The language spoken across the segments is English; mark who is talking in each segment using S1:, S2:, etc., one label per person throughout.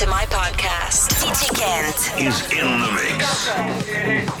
S1: to my podcast. DJ Kent
S2: is in the mix.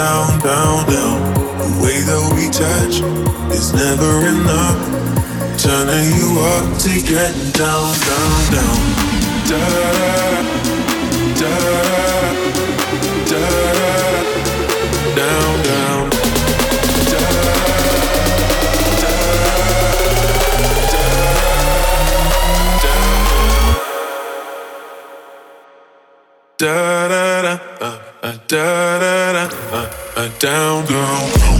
S3: down,
S4: down, down.
S5: The way
S4: that we touch
S5: is
S4: never
S1: enough.
S4: Turning you up to
S6: getting down, down, down. Da da da da down, down. Da, da, da, da da da down.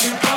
S6: You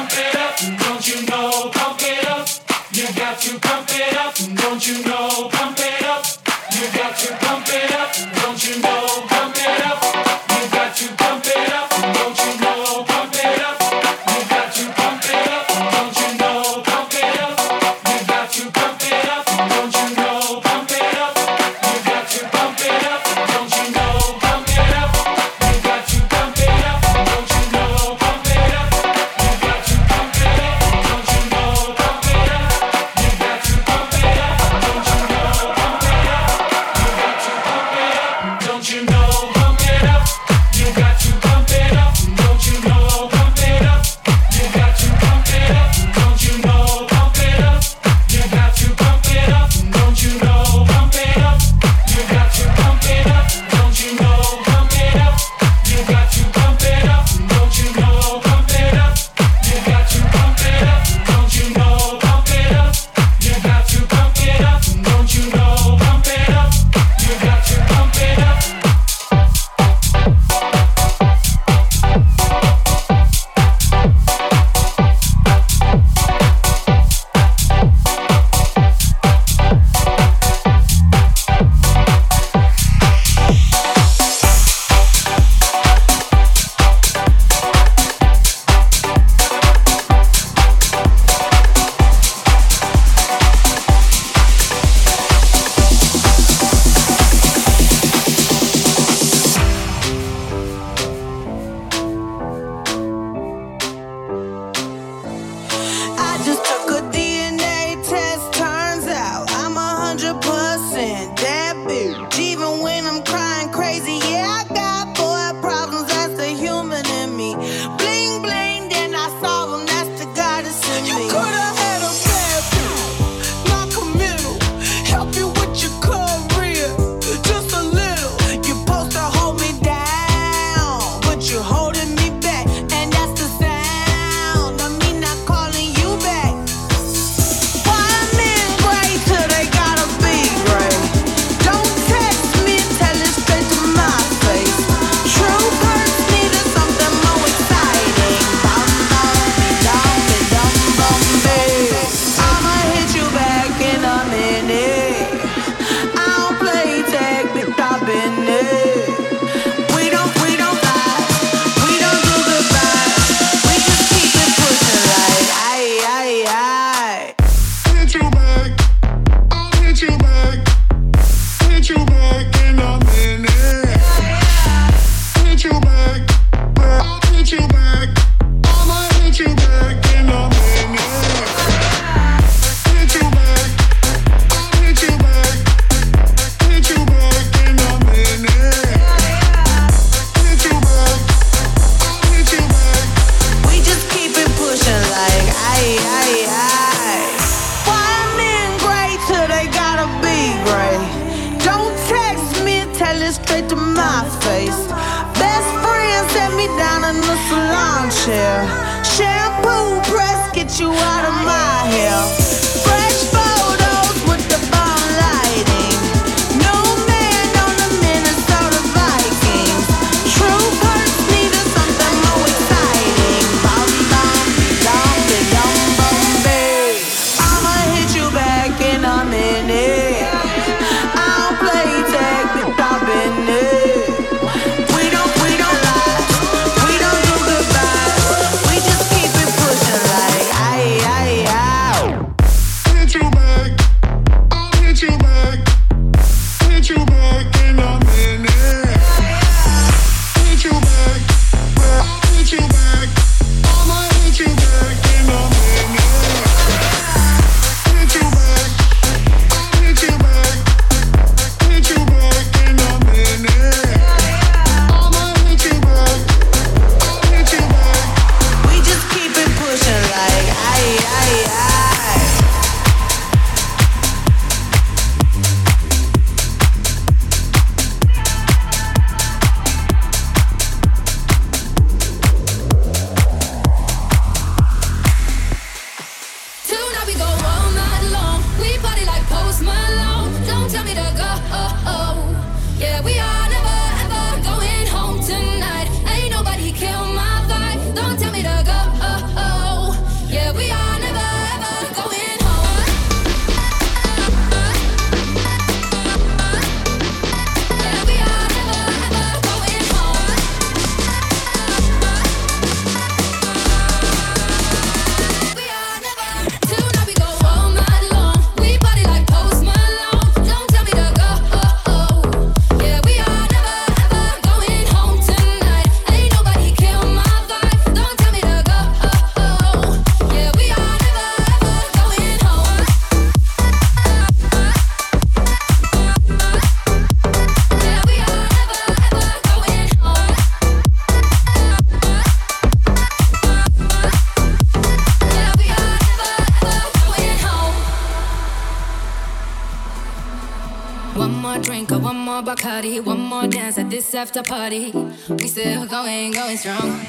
S7: party. One more dance at this after party. We still going, going strong.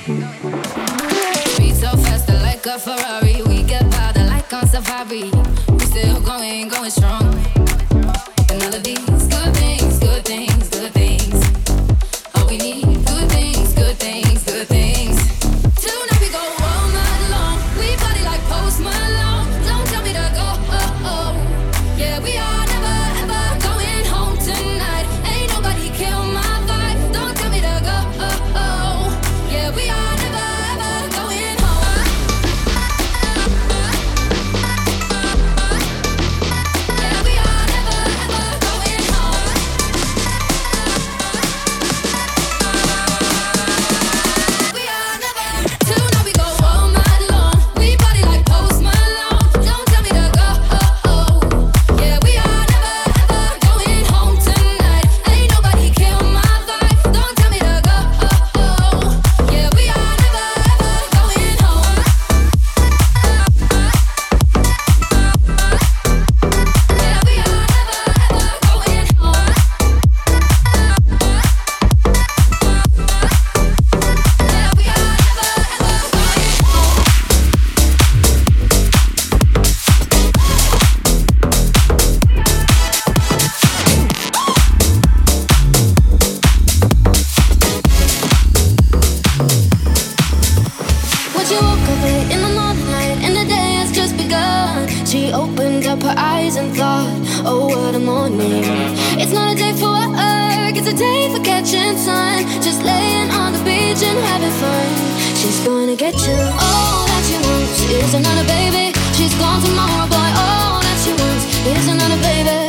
S7: Speed so faster like a Ferrari. We get powder like on safari. We still going, going strong. And all of these good things,
S8: she woke up late in the morning and the day has just begun, she opened up her eyes and thought, Oh, what a morning! It's not a day for work, it's a day for catching sun. Just laying on the beach and having fun. She's gonna get you. All that she wants is another baby. She's gone tomorrow, boy. All that she wants is another baby.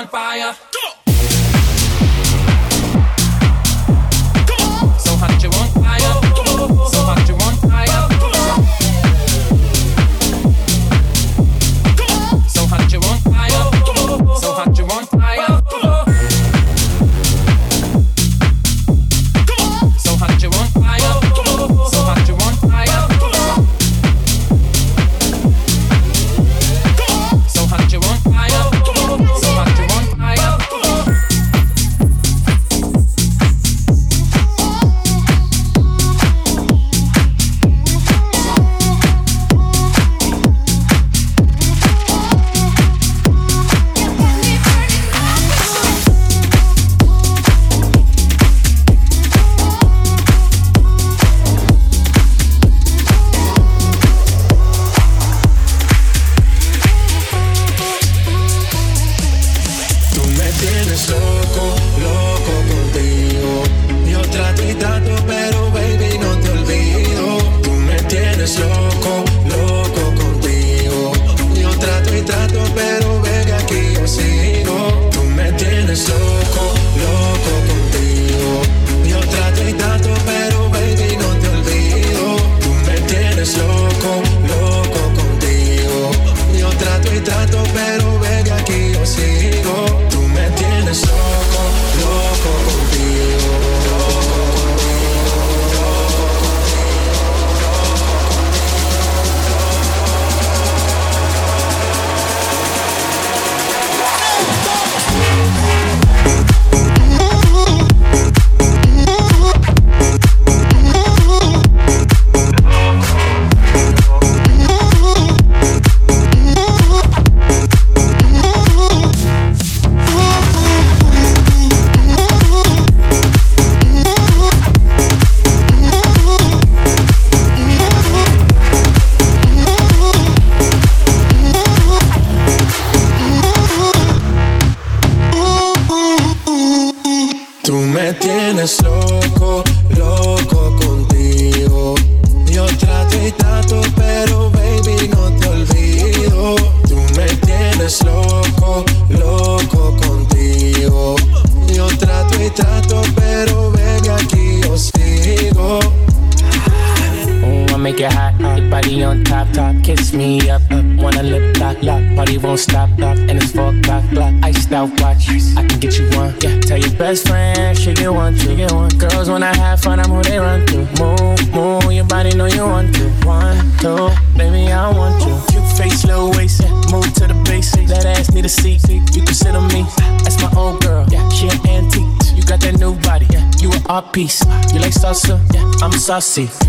S9: On fire.
S3: así.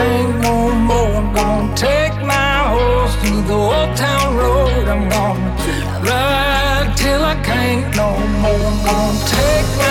S3: think no
S9: more. I'm gonna take my horse through the old town road. I'm
S10: gonna ride till I can't no
S11: more. I'm gonna take my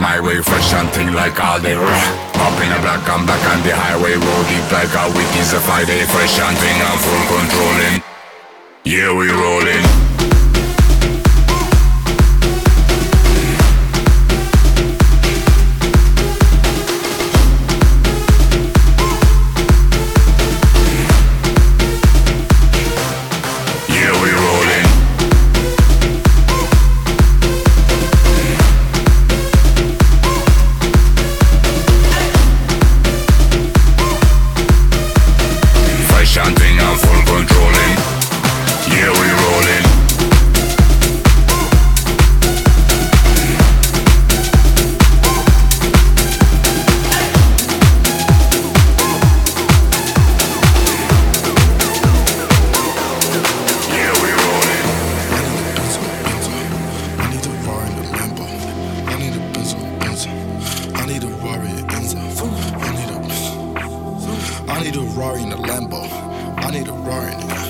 S11: my way fresh and thing like all day Pop in a black, I'm back on the highway Roll deep like a week is a Friday Fresh and thing
S12: I need a Rari and a Lambo. I need a Rari a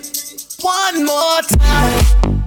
S12: One more time.